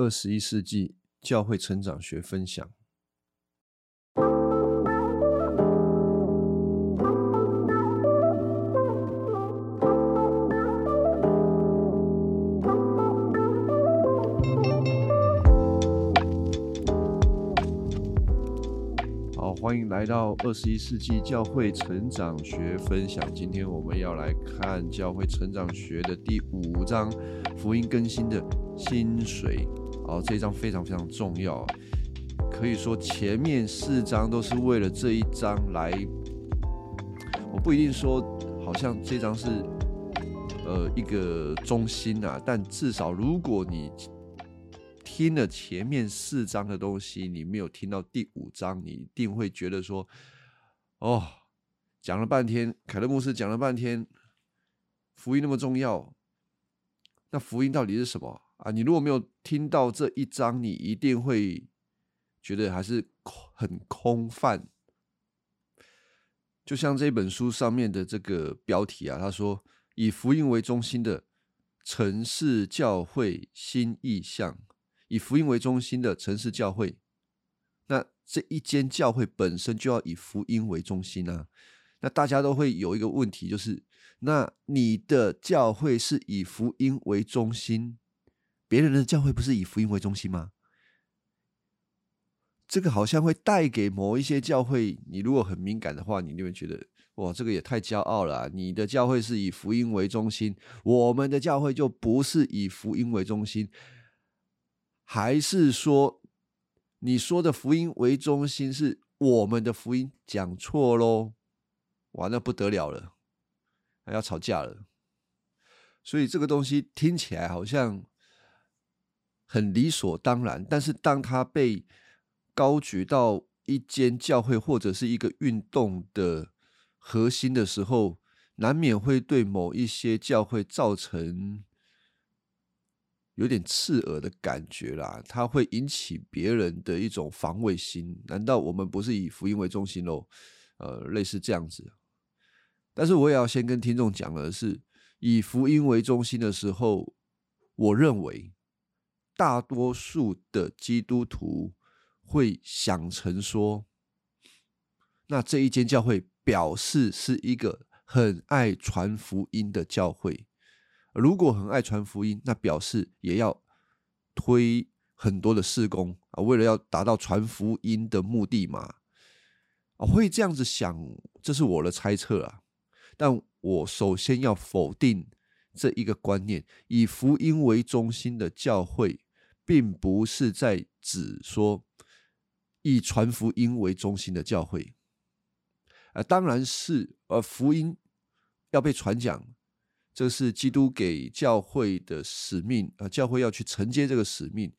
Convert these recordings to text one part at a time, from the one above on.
二十一世纪教会成长学分享。好，欢迎来到二十一世纪教会成长学分享。今天我们要来看教会成长学的第五章——福音更新的薪水。哦，这一章非常非常重要，可以说前面四章都是为了这一章来。我不一定说好像这章是呃一个中心啊，但至少如果你听了前面四章的东西，你没有听到第五章，你一定会觉得说，哦，讲了半天，凯勒牧师讲了半天，福音那么重要，那福音到底是什么？啊，你如果没有听到这一章，你一定会觉得还是很空泛。就像这本书上面的这个标题啊，他说以福音为中心的城市教会新意象，以福音为中心的城市教会，那这一间教会本身就要以福音为中心啊。那大家都会有一个问题，就是那你的教会是以福音为中心？别人的教会不是以福音为中心吗？这个好像会带给某一些教会，你如果很敏感的话，你就会觉得哇，这个也太骄傲了。你的教会是以福音为中心，我们的教会就不是以福音为中心，还是说你说的福音为中心是我们的福音讲错喽？哇，那不得了了，还要吵架了。所以这个东西听起来好像。很理所当然，但是当他被高举到一间教会或者是一个运动的核心的时候，难免会对某一些教会造成有点刺耳的感觉啦。它会引起别人的一种防卫心。难道我们不是以福音为中心喽？呃，类似这样子。但是我也要先跟听众讲的是，以福音为中心的时候，我认为。大多数的基督徒会想成说，那这一间教会表示是一个很爱传福音的教会。如果很爱传福音，那表示也要推很多的事工啊，为了要达到传福音的目的嘛。啊，会这样子想，这是我的猜测啊。但我首先要否定这一个观念：以福音为中心的教会。并不是在指说以传福音为中心的教会，啊，当然是，呃，福音要被传讲，这是基督给教会的使命，啊，教会要去承接这个使命，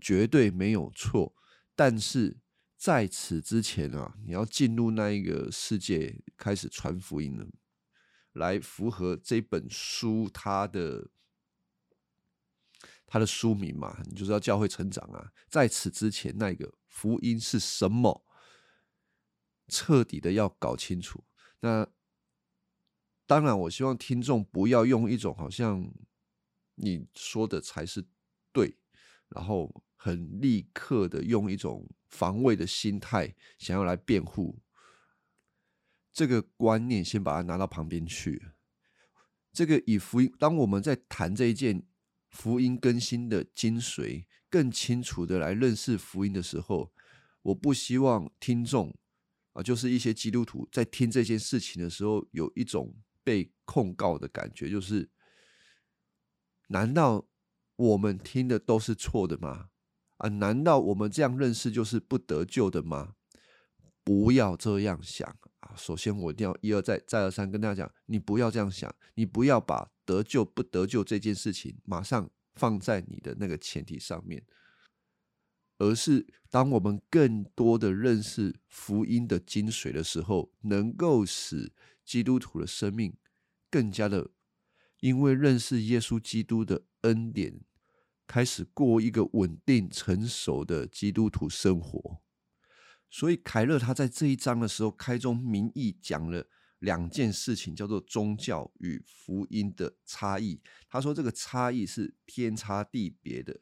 绝对没有错。但是在此之前啊，你要进入那一个世界，开始传福音了，来符合这本书它的。他的书名嘛，你就是要教会成长啊。在此之前，那个福音是什么，彻底的要搞清楚。那当然，我希望听众不要用一种好像你说的才是对，然后很立刻的用一种防卫的心态想要来辩护。这个观念先把它拿到旁边去。这个以福音，当我们在谈这一件。福音更新的精髓，更清楚的来认识福音的时候，我不希望听众啊，就是一些基督徒在听这件事情的时候，有一种被控告的感觉，就是难道我们听的都是错的吗？啊，难道我们这样认识就是不得救的吗？不要这样想！首先，我一定要一而再、再而三跟大家讲，你不要这样想，你不要把得救不得救这件事情马上放在你的那个前提上面，而是当我们更多的认识福音的精髓的时候，能够使基督徒的生命更加的，因为认识耶稣基督的恩典，开始过一个稳定成熟的基督徒生活。所以凯勒他在这一章的时候开宗明义讲了两件事情，叫做宗教与福音的差异。他说这个差异是天差地别的。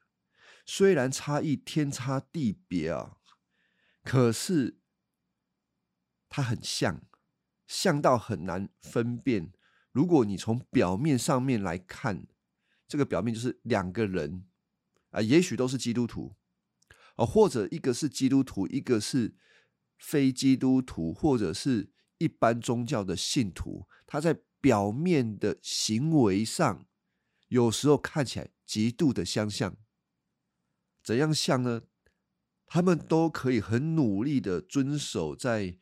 虽然差异天差地别啊，可是它很像，像到很难分辨。如果你从表面上面来看，这个表面就是两个人啊，也许都是基督徒啊，或者一个是基督徒，一个是非基督徒，或者是一般宗教的信徒，他在表面的行为上，有时候看起来极度的相像。怎样像呢？他们都可以很努力的遵守在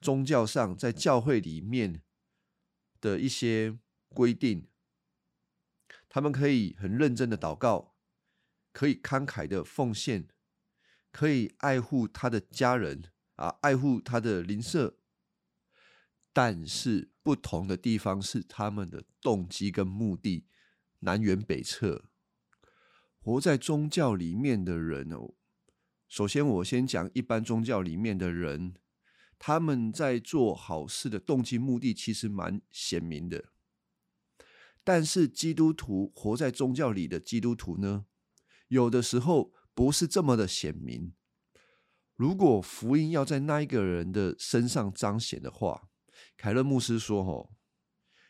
宗教上，在教会里面的一些规定。他们可以很认真的祷告，可以慷慨的奉献，可以爱护他的家人啊，爱护他的邻舍。但是不同的地方是他们的动机跟目的南辕北辙。活在宗教里面的人哦，首先我先讲一般宗教里面的人，他们在做好事的动机目的其实蛮鲜明的。但是基督徒活在宗教里的基督徒呢，有的时候不是这么的显明。如果福音要在那一个人的身上彰显的话，凯勒牧师说：“哦，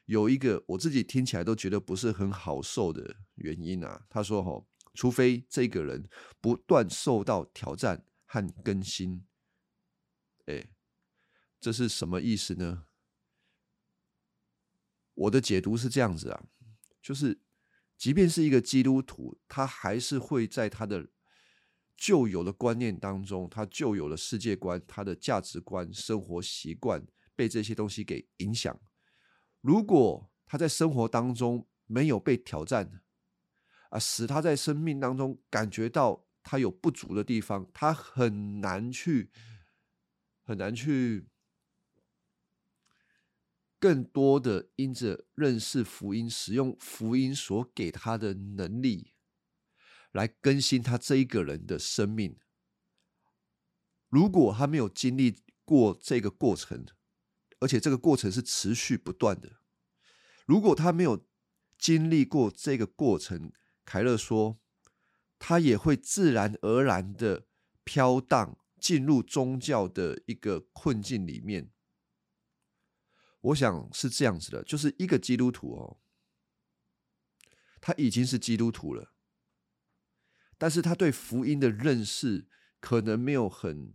有一个我自己听起来都觉得不是很好受的原因啊。”他说：“哦。”除非这个人不断受到挑战和更新，哎，这是什么意思呢？我的解读是这样子啊，就是即便是一个基督徒，他还是会在他的旧有的观念当中，他旧有的世界观、他的价值观、生活习惯被这些东西给影响。如果他在生活当中没有被挑战，啊，使他在生命当中感觉到他有不足的地方，他很难去，很难去更多的因着认识福音、使用福音所给他的能力，来更新他这一个人的生命。如果他没有经历过这个过程，而且这个过程是持续不断的，如果他没有经历过这个过程，凯勒说：“他也会自然而然的飘荡进入宗教的一个困境里面。我想是这样子的，就是一个基督徒哦，他已经是基督徒了，但是他对福音的认识可能没有很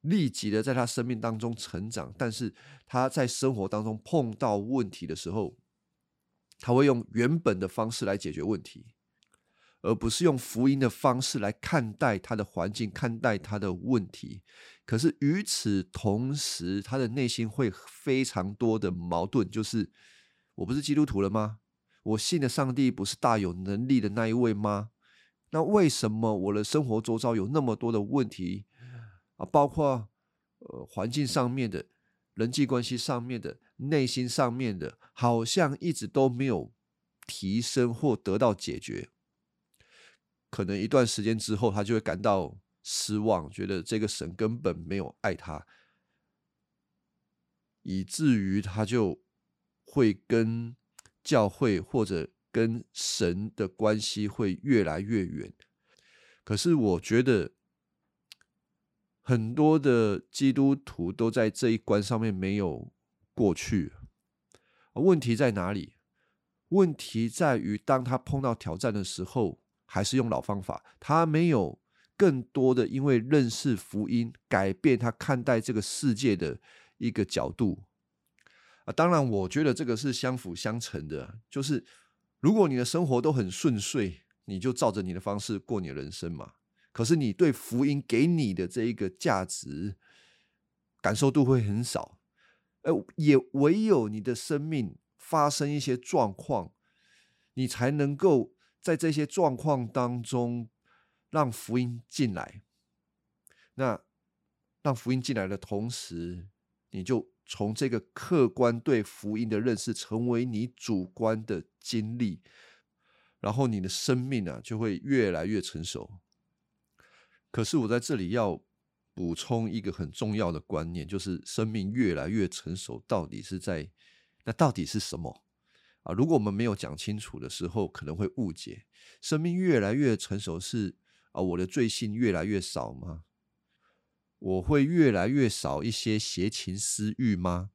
立即的在他生命当中成长，但是他在生活当中碰到问题的时候。”他会用原本的方式来解决问题，而不是用福音的方式来看待他的环境、看待他的问题。可是与此同时，他的内心会非常多的矛盾，就是我不是基督徒了吗？我信的上帝不是大有能力的那一位吗？那为什么我的生活周遭有那么多的问题啊？包括呃环境上面的。人际关系上面的、内心上面的，好像一直都没有提升或得到解决。可能一段时间之后，他就会感到失望，觉得这个神根本没有爱他，以至于他就会跟教会或者跟神的关系会越来越远。可是，我觉得。很多的基督徒都在这一关上面没有过去，问题在哪里？问题在于，当他碰到挑战的时候，还是用老方法，他没有更多的因为认识福音，改变他看待这个世界的一个角度啊。当然，我觉得这个是相辅相成的，就是如果你的生活都很顺遂，你就照着你的方式过你的人生嘛。可是你对福音给你的这一个价值感受度会很少，呃，也唯有你的生命发生一些状况，你才能够在这些状况当中让福音进来。那让福音进来的同时，你就从这个客观对福音的认识成为你主观的经历，然后你的生命啊就会越来越成熟。可是我在这里要补充一个很重要的观念，就是生命越来越成熟，到底是在那到底是什么啊，如果我们没有讲清楚的时候，可能会误解。生命越来越成熟，是啊，我的罪性越来越少吗？我会越来越少一些邪情私欲吗？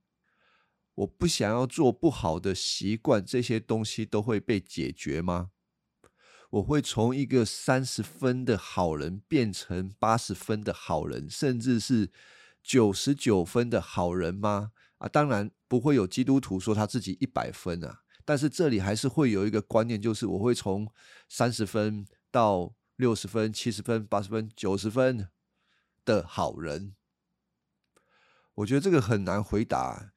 我不想要做不好的习惯，这些东西都会被解决吗？我会从一个三十分的好人变成八十分的好人，甚至是九十九分的好人吗？啊，当然不会有基督徒说他自己一百分啊。但是这里还是会有一个观念，就是我会从三十分到六十分、七十分、八十分、九十分的好人。我觉得这个很难回答。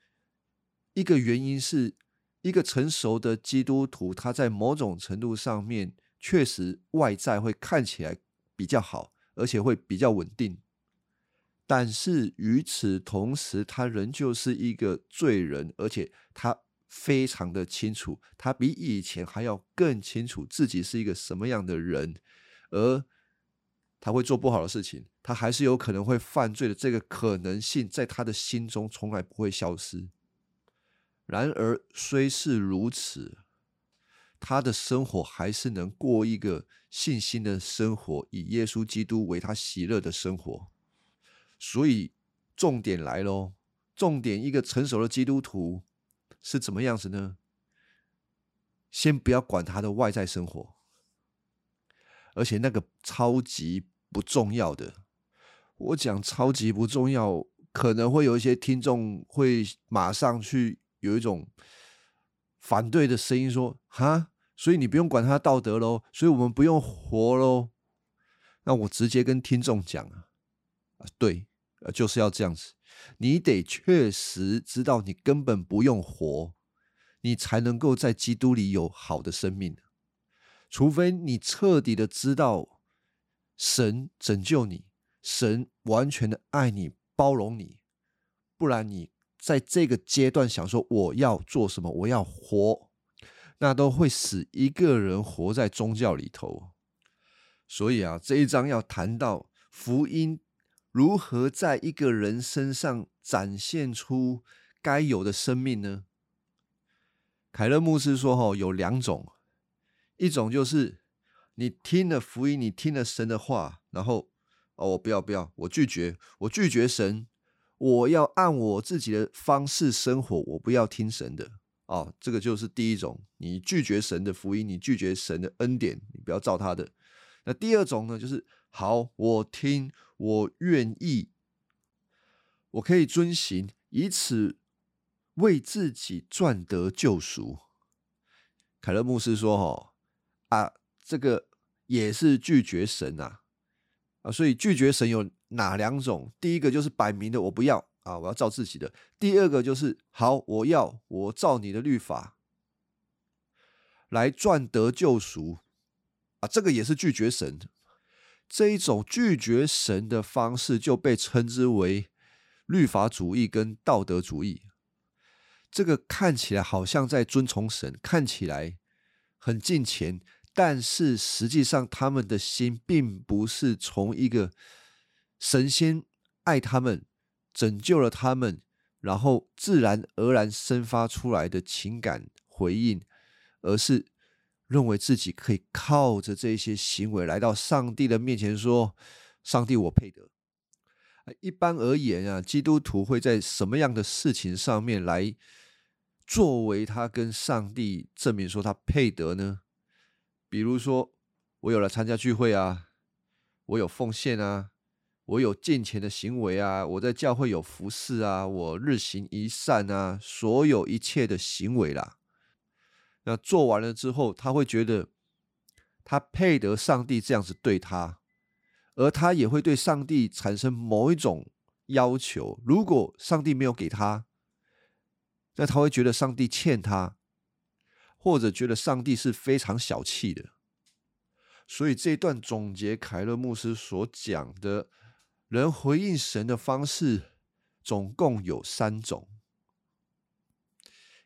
一个原因是一个成熟的基督徒，他在某种程度上面确实外在会看起来比较好，而且会比较稳定。但是与此同时，他仍旧是一个罪人，而且他。非常的清楚，他比以前还要更清楚自己是一个什么样的人，而他会做不好的事情，他还是有可能会犯罪的这个可能性，在他的心中从来不会消失。然而，虽是如此，他的生活还是能过一个信心的生活，以耶稣基督为他喜乐的生活。所以，重点来喽，重点一个成熟的基督徒。是怎么样子呢？先不要管他的外在生活，而且那个超级不重要的，我讲超级不重要，可能会有一些听众会马上去有一种反对的声音，说：“哈，所以你不用管他道德喽，所以我们不用活喽。”那我直接跟听众讲啊，啊，对，就是要这样子。你得确实知道，你根本不用活，你才能够在基督里有好的生命。除非你彻底的知道神拯救你，神完全的爱你、包容你，不然你在这个阶段想说我要做什么，我要活，那都会使一个人活在宗教里头。所以啊，这一章要谈到福音。如何在一个人身上展现出该有的生命呢？凯勒牧师说：“哈，有两种，一种就是你听了福音，你听了神的话，然后哦，我不要不要，我拒绝，我拒绝神，我要按我自己的方式生活，我不要听神的。哦，这个就是第一种，你拒绝神的福音，你拒绝神的恩典，你不要照他的。那第二种呢，就是好，我听。”我愿意，我可以遵行，以此为自己赚得救赎。凯勒牧师说：“哈啊，这个也是拒绝神啊啊，所以拒绝神有哪两种？第一个就是摆明的我不要啊，我要照自己的；第二个就是好，我要我照你的律法来赚得救赎啊，这个也是拒绝神。”这一种拒绝神的方式就被称之为律法主义跟道德主义。这个看起来好像在遵从神，看起来很近前，但是实际上他们的心并不是从一个神仙爱他们、拯救了他们，然后自然而然生发出来的情感回应，而是。认为自己可以靠着这些行为来到上帝的面前，说：“上帝，我配得。”一般而言啊，基督徒会在什么样的事情上面来作为他跟上帝证明说他配得呢？比如说，我有了参加聚会啊，我有奉献啊，我有敬虔的行为啊，我在教会有服侍啊，我日行一善啊，所有一切的行为啦。那做完了之后，他会觉得他配得上帝这样子对他，而他也会对上帝产生某一种要求。如果上帝没有给他，那他会觉得上帝欠他，或者觉得上帝是非常小气的。所以这一段总结凯勒牧师所讲的人回应神的方式，总共有三种，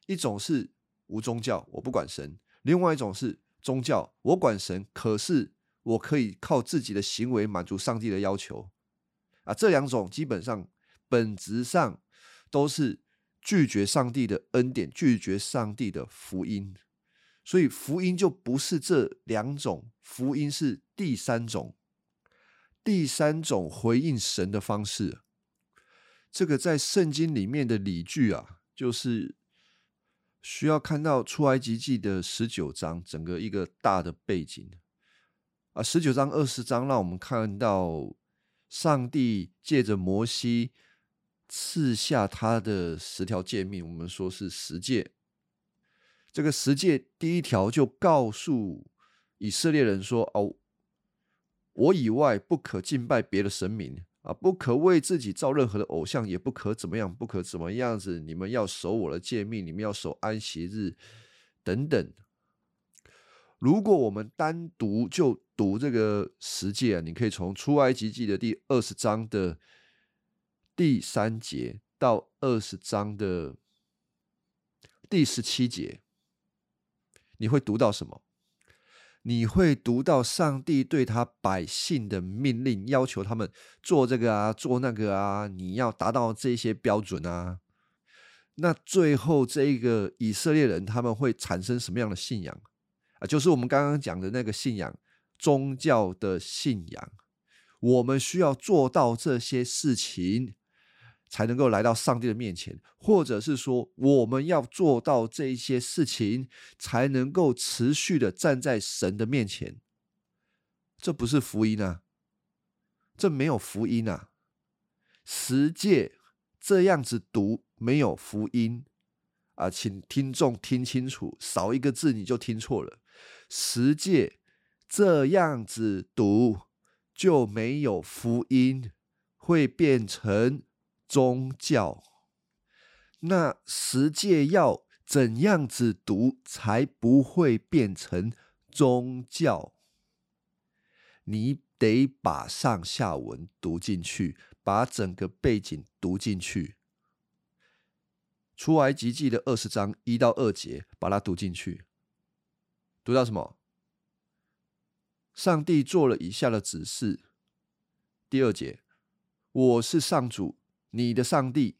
一种是。无宗教，我不管神；另外一种是宗教，我管神，可是我可以靠自己的行为满足上帝的要求。啊，这两种基本上本质上都是拒绝上帝的恩典，拒绝上帝的福音。所以福音就不是这两种，福音是第三种，第三种回应神的方式。这个在圣经里面的理据啊，就是需要看到出埃及记的十九章，整个一个大的背景啊。十九章、二十章让我们看到上帝借着摩西赐下他的十条诫命，我们说是十诫。这个十诫第一条就告诉以色列人说：“哦，我以外不可敬拜别的神明啊，不可为自己造任何的偶像，也不可怎么样，不可怎么样子。你们要守我的诫命，你们要守安息日等等。如果我们单独就读这个十诫啊，你可以从出埃及记的第二十章的第三节到二十章的第十七节。”你会读到什么？你会读到上帝对他百姓的命令，要求他们做这个啊，做那个啊，你要达到这些标准啊。那最后这一个以色列人他们会产生什么样的信仰啊？就是我们刚刚讲的那个信仰，宗教的信仰。我们需要做到这些事情。才能够来到上帝的面前，或者是说，我们要做到这一些事情，才能够持续的站在神的面前。这不是福音啊，这没有福音啊！十诫这样子读没有福音啊，请听众听清楚，少一个字你就听错了。十诫这样子读就没有福音，会变成。宗教，那十诫要怎样子读才不会变成宗教？你得把上下文读进去，把整个背景读进去。出埃及记的二十章一到二节，把它读进去。读到什么？上帝做了以下的指示。第二节，我是上主。你的上帝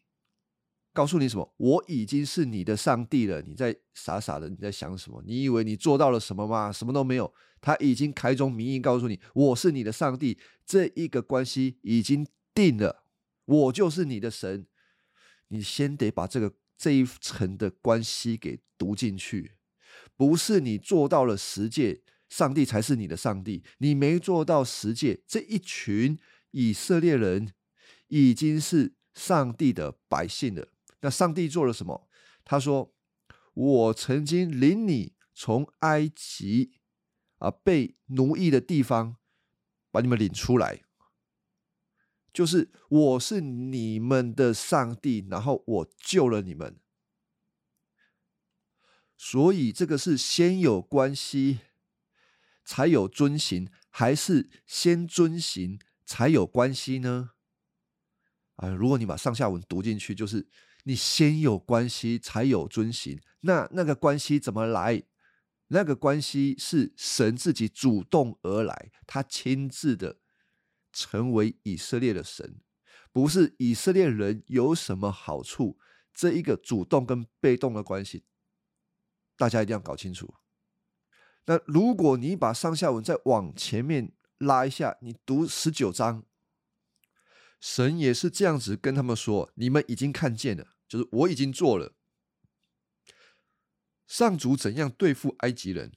告诉你什么？我已经是你的上帝了。你在傻傻的，你在想什么？你以为你做到了什么吗？什么都没有。他已经开宗明义告诉你，我是你的上帝。这一个关系已经定了，我就是你的神。你先得把这个这一层的关系给读进去。不是你做到了十诫，上帝才是你的上帝。你没做到十诫，这一群以色列人已经是。上帝的百姓的，那上帝做了什么？他说：“我曾经领你从埃及啊被奴役的地方，把你们领出来，就是我是你们的上帝，然后我救了你们。所以这个是先有关系才有遵行，还是先遵行才有关系呢？”啊，如果你把上下文读进去，就是你先有关系才有遵行。那那个关系怎么来？那个关系是神自己主动而来，他亲自的成为以色列的神，不是以色列人有什么好处。这一个主动跟被动的关系，大家一定要搞清楚。那如果你把上下文再往前面拉一下，你读十九章。神也是这样子跟他们说：“你们已经看见了，就是我已经做了。上主怎样对付埃及人？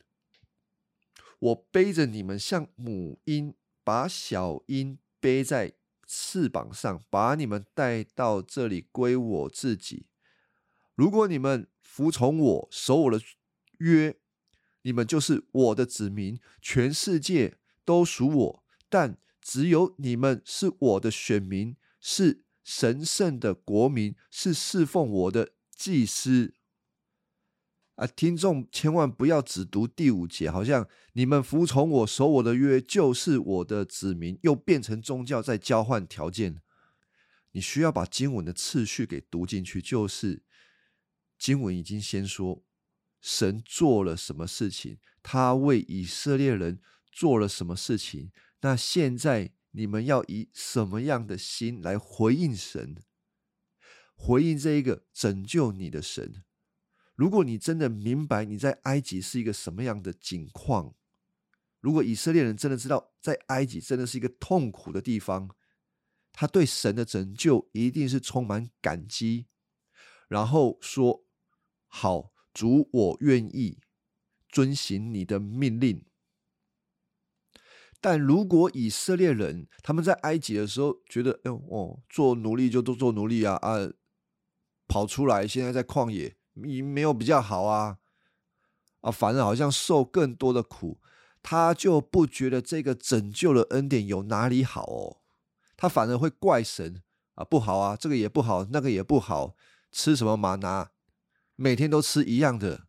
我背着你们像母鹰，把小鹰背在翅膀上，把你们带到这里归我自己。如果你们服从我，守我的约，你们就是我的子民，全世界都属我。但……只有你们是我的选民，是神圣的国民，是侍奉我的祭司。啊，听众千万不要只读第五节，好像你们服从我、守我的约，就是我的子民，又变成宗教在交换条件。你需要把经文的次序给读进去，就是经文已经先说神做了什么事情，他为以色列人做了什么事情。那现在你们要以什么样的心来回应神？回应这一个拯救你的神。如果你真的明白你在埃及是一个什么样的境况，如果以色列人真的知道在埃及真的是一个痛苦的地方，他对神的拯救一定是充满感激，然后说：“好，主，我愿意遵行你的命令。”但如果以色列人他们在埃及的时候觉得，哎呦哦，做奴隶就都做奴隶啊啊，跑出来现在在旷野，没没有比较好啊啊，反而好像受更多的苦，他就不觉得这个拯救的恩典有哪里好哦，他反而会怪神啊，不好啊，这个也不好，那个也不好，吃什么玛拿，每天都吃一样的，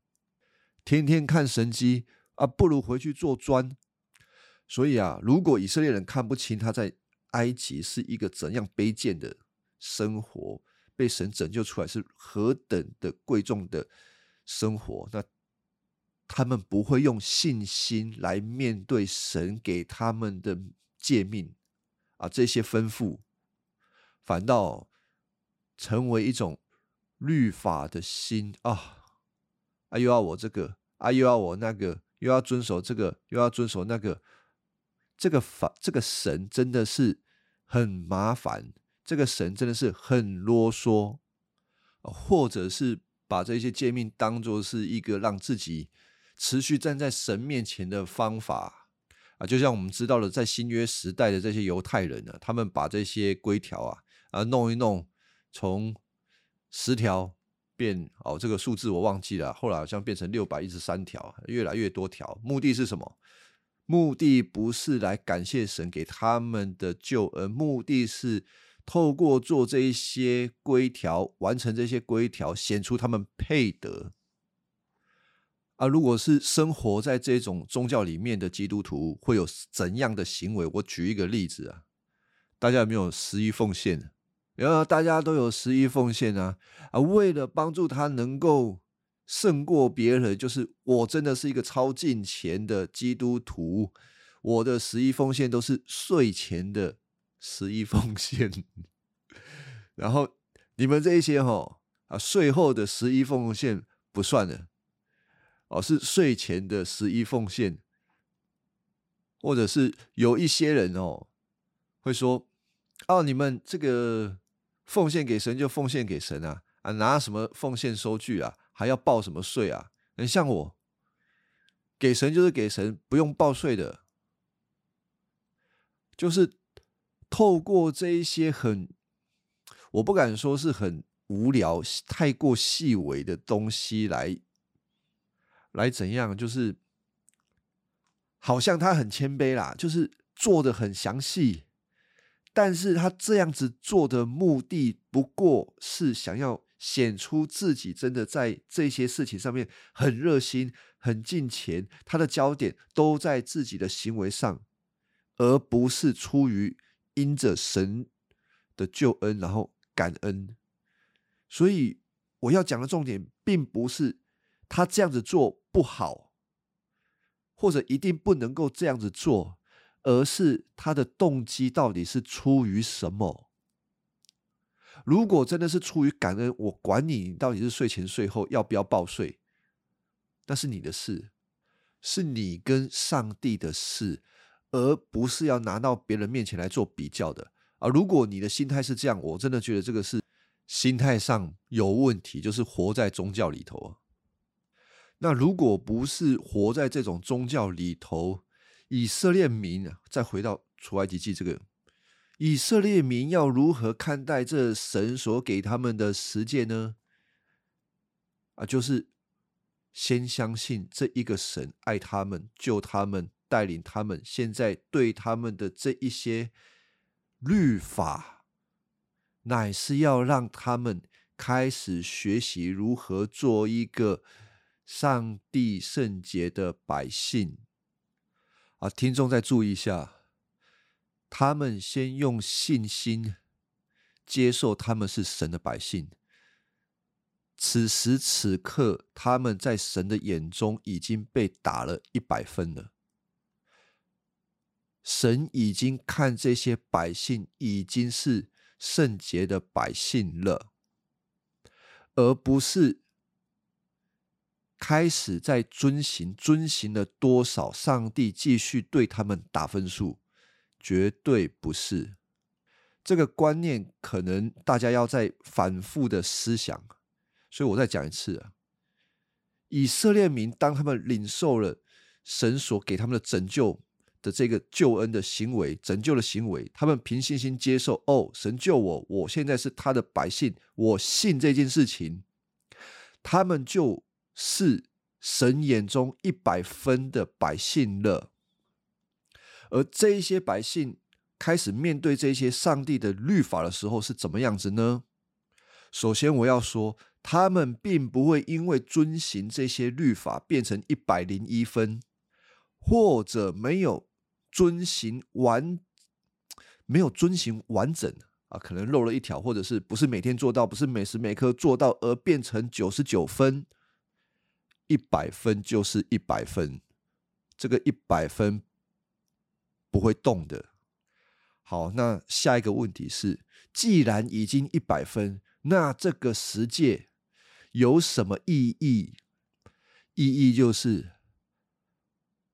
天天看神机啊，不如回去做砖。所以啊，如果以色列人看不清他在埃及是一个怎样卑贱的生活，被神拯救出来是何等的贵重的生活，那他们不会用信心来面对神给他们的诫命啊，这些吩咐，反倒成为一种律法的心啊啊，又要我这个啊，又要我那个，又要遵守这个，又要遵守那个。这个法，这个神真的是很麻烦，这个神真的是很啰嗦，或者是把这些诫命当做是一个让自己持续站在神面前的方法。啊，就像我们知道了，在新约时代的这些犹太人呢，他们把这些规条啊啊弄一弄，从十条变哦，这个数字我忘记了，后来好像变成六百一十三条，越来越多条，目的是什么？目的不是来感谢神给他们的救恩，目的是透过做这一些规条，完成这些规条，显出他们配得。啊，如果是生活在这种宗教里面的基督徒，会有怎样的行为？我举一个例子啊，大家有没有十一奉献？然后大家都有十一奉献啊啊，为了帮助他能够。胜过别人，就是我真的是一个超进前的基督徒。我的十一奉献都是睡前的十一奉献，然后你们这一些哈啊税后的十一奉献不算的哦，是税前的十一奉献，或者是有一些人哦会说哦，你们这个奉献给神就奉献给神啊啊，拿什么奉献收据啊？还要报什么税啊？很像我给神就是给神，不用报税的，就是透过这一些很，我不敢说是很无聊、太过细微的东西来来怎样，就是好像他很谦卑啦，就是做的很详细，但是他这样子做的目的不过是想要。显出自己真的在这些事情上面很热心、很尽钱，他的焦点都在自己的行为上，而不是出于因着神的救恩然后感恩。所以我要讲的重点，并不是他这样子做不好，或者一定不能够这样子做，而是他的动机到底是出于什么。如果真的是出于感恩，我管你到底是税前税后要不要报税，那是你的事，是你跟上帝的事，而不是要拿到别人面前来做比较的啊！如果你的心态是这样，我真的觉得这个是心态上有问题，就是活在宗教里头啊。那如果不是活在这种宗教里头，以色列民，再回到出埃及记这个。以色列民要如何看待这神所给他们的实践呢？啊，就是先相信这一个神爱他们、救他们、带领他们。现在对他们的这一些律法，乃是要让他们开始学习如何做一个上帝圣洁的百姓。啊，听众再注意一下。他们先用信心接受他们是神的百姓。此时此刻，他们在神的眼中已经被打了一百分了。神已经看这些百姓已经是圣洁的百姓了。而不是开始在遵行，遵行了多少，上帝继续对他们打分数，绝对不是。这个观念可能大家要再反复的思想，所以我再讲一次啊，以色列民当他们领受了神所给他们的拯救。的这个救恩的行为、拯救的行为，他们凭信心接受。哦，神救我，我现在是他的百姓，我信这件事情，他们就是神眼中一百分的百姓了。而这一些百姓开始面对这些上帝的律法的时候，是怎么样子呢？首先，我要说，他们并不会因为遵行这些律法变成一百零一分，或者没有。遵行完没有遵行完整啊，可能漏了一条，或者是不是每天做到，不是每时每刻做到，而变成九十九分，一百分就是一百分，这个一百分不会动的。好，那下一个问题是，既然已经一百分，那这个十诫有什么意义？意义就是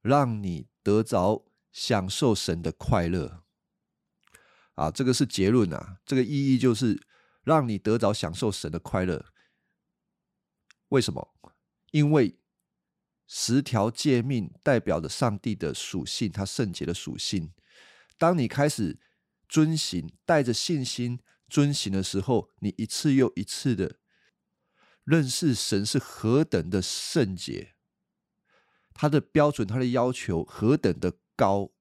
让你得着。享受神的快乐啊，这个是结论啊。这个意义就是让你得着享受神的快乐。为什么？因为十条诫命代表着上帝的属性，他圣洁的属性。当你开始遵行，带着信心遵行的时候，你一次又一次的认识神是何等的圣洁，他的标准，他的要求何等的。高，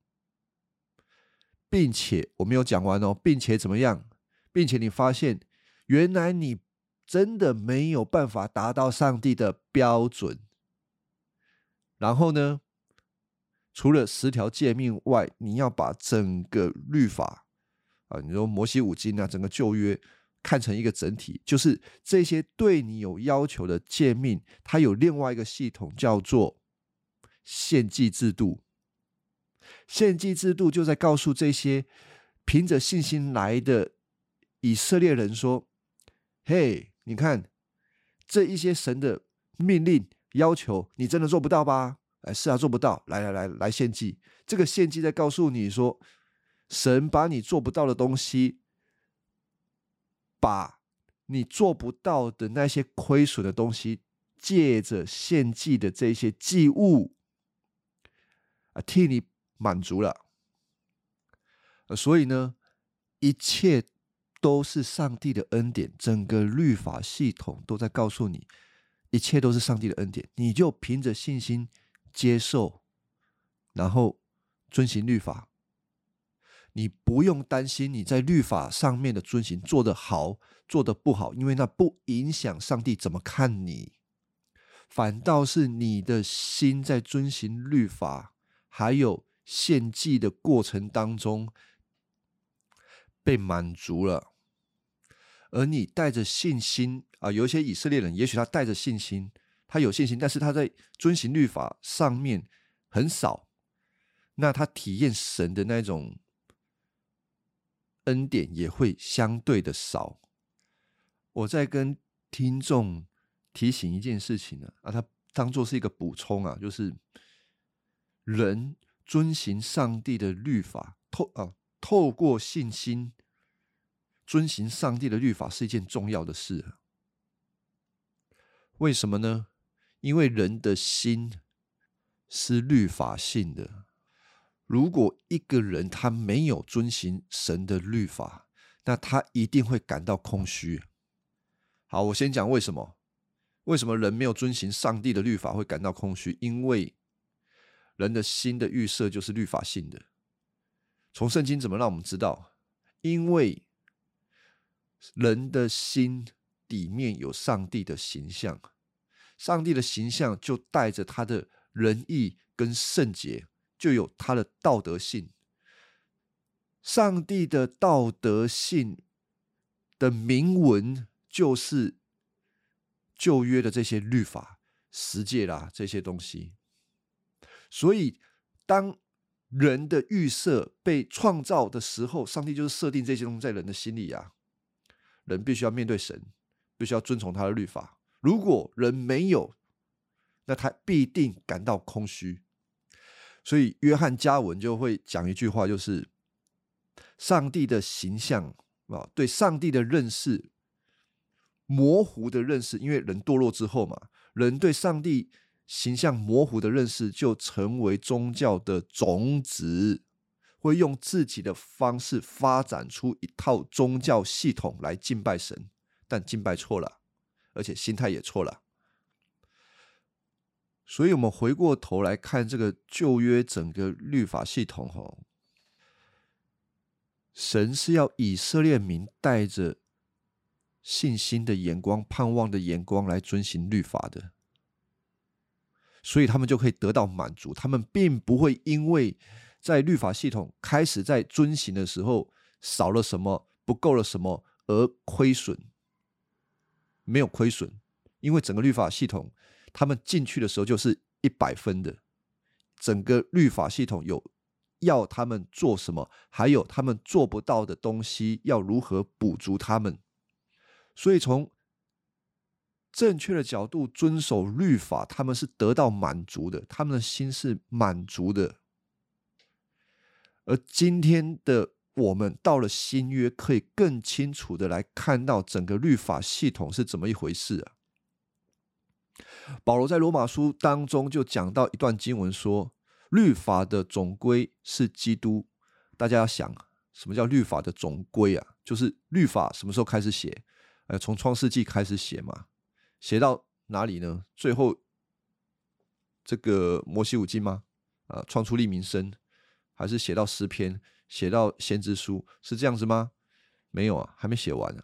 并且我没有讲完哦，并且怎么样？并且你发现，原来你真的没有办法达到上帝的标准。然后呢，除了十条诫命外，你要把整个律法啊，你说摩西五经啊，整个旧约看成一个整体，就是这些对你有要求的诫命，它有另外一个系统，叫做献祭制度。献祭制度就在告诉这些凭着信心来的以色列人说：“嘿，你看这一些神的命令要求，你真的做不到吧？哎，是啊，做不到。来来来，来献祭。这个献祭在告诉你说，神把你做不到的东西，把你做不到的那些亏损的东西，借着献祭的这些祭物啊，替你。”满足了，所以呢，一切都是上帝的恩典，整个律法系统都在告诉你，一切都是上帝的恩典，你就凭着信心接受，然后遵行律法，你不用担心你在律法上面的遵行做得好，做得不好，因为那不影响上帝怎么看你，反倒是你的心在遵行律法，还有。献祭的过程当中被满足了，而你带着信心啊，有一些以色列人，也许他带着信心，他有信心，但是他在遵行律法上面很少，那他体验神的那种恩典也会相对的少。我在跟听众提醒一件事情呢，啊，他当做是一个补充啊，就是人。遵行上帝的律法，透啊，透过信心遵行上帝的律法是一件重要的事。为什么呢？因为人的心是律法性的。如果一个人他没有遵行神的律法，那他一定会感到空虚。好，我先讲为什么？为什么人没有遵行上帝的律法会感到空虚？因为人的心的预设就是律法性的。从圣经怎么让我们知道？因为人的心里面有上帝的形象，上帝的形象就带着他的仁义跟圣洁，就有他的道德性。上帝的道德性的铭文就是旧约的这些律法、十诫啦这些东西。所以，当人的预设被创造的时候，上帝就是设定这些东西在人的心里啊。人必须要面对神，必须要遵从他的律法。如果人没有，那他必定感到空虚。所以约翰加文就会讲一句话，就是上帝的形象啊，对上帝的认识模糊的认识，因为人堕落之后嘛，人对上帝形象模糊的认识，就成为宗教的种子，会用自己的方式发展出一套宗教系统来敬拜神，但敬拜错了，而且心态也错了。所以，我们回过头来看这个旧约整个律法系统，哈，神是要以色列民带着信心的眼光、盼望的眼光来遵行律法的，所以他们就可以得到满足。他们并不会因为在律法系统开始在遵行的时候少了什么、不够了什么而亏损，没有亏损，因为整个律法系统。他们进去的时候就是一百分的，整个律法系统有要他们做什么，还有他们做不到的东西要如何补足他们。所以从正确的角度遵守律法，他们是得到满足的，他们的心是满足的。而今天的我们到了新约，可以更清楚的来看到整个律法系统是怎么一回事啊。保罗在罗马书当中就讲到一段经文，说律法的总归是基督。大家要想，什么叫律法的总归啊？就是律法什么时候开始写？呃，从创世纪开始写嘛，写到哪里呢？最后这个摩西五经吗？啊，创出利民生，还是写到诗篇，写到先知书，是这样子吗？没有啊，还没写完啊。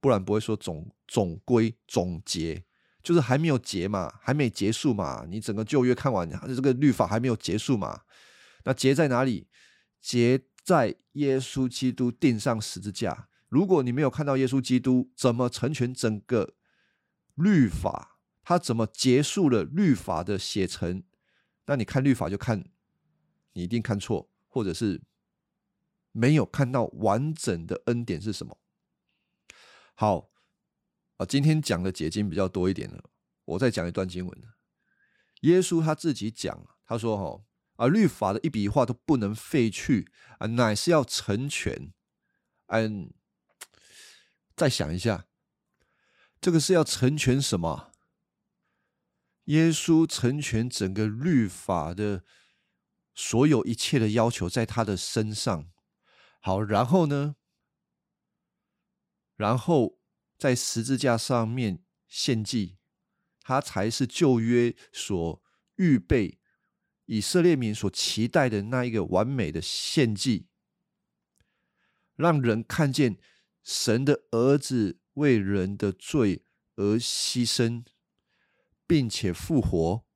不然不会说总总归总结。就是还没有结嘛，还没结束嘛。你整个旧约看完，这个律法还没有结束嘛？那结在哪里？结在耶稣基督钉上十字架。如果你没有看到耶稣基督怎么成全整个律法，他怎么结束了律法的写成，那你看律法就看，你一定看错，或者是没有看到完整的恩典是什么。好。啊，今天讲的解经比较多一点了。我再讲一段经文。耶稣他自己讲，他说：“哈啊，律法的一笔一画都不能废去啊，乃是要成全。”嗯，再想一下，这个是要成全什么？耶稣成全整个律法的所有一切的要求，在他的身上。好，然后呢？然后。在十字架上面献祭，他才是旧约所预备以色列民所期待的那一个完美的献祭，让人看见神的儿子为人的罪而牺牲，并且复活，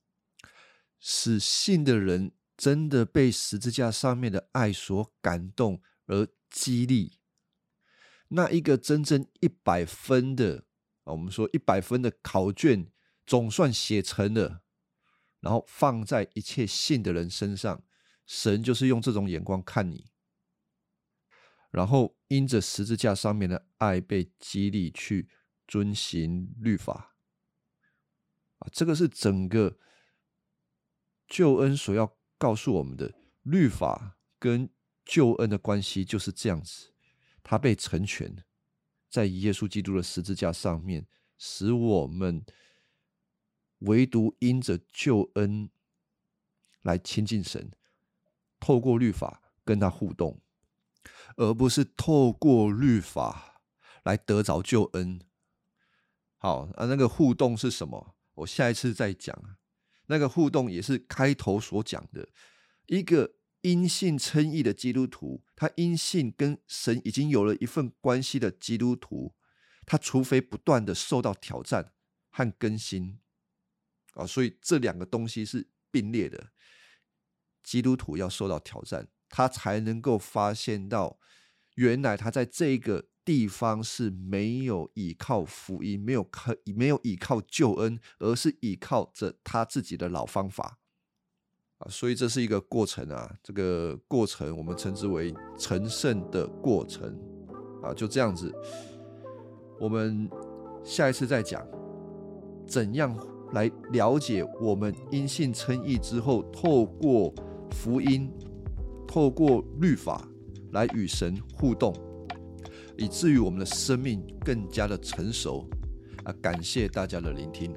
使信的人真的被十字架上面的爱所感动而激励。那一个真正一百分的啊，我们说一百分的考卷总算写成了，然后放在一切信的人身上，神就是用这种眼光看你，然后因着十字架上面的爱被激励去遵行律法啊，这个是整个救恩所要告诉我们的，律法跟救恩的关系就是这样子。他被成全，在耶稣基督的十字架上面，使我们唯独因着救恩来亲近神，透过律法跟他互动，而不是透过律法来得着救恩。好啊，那个互动是什么？我下一次再讲。那个互动也是开头所讲的一个。因信称义的基督徒，他因信跟神已经有了一份关系的基督徒，他除非不断的受到挑战和更新啊，所以这两个东西是并列的。基督徒要受到挑战，他才能够发现到，原来他在这个地方是没有依靠福音，没有靠没有依靠救恩，而是依靠着他自己的老方法。啊所以这是一个过程啊，这个过程我们称之为成圣的过程啊，就这样子。我们下一次再讲怎样来了解我们因信称义之后，透过福音、透过律法来与神互动，以至于我们的生命更加的成熟。啊，感谢大家的聆听。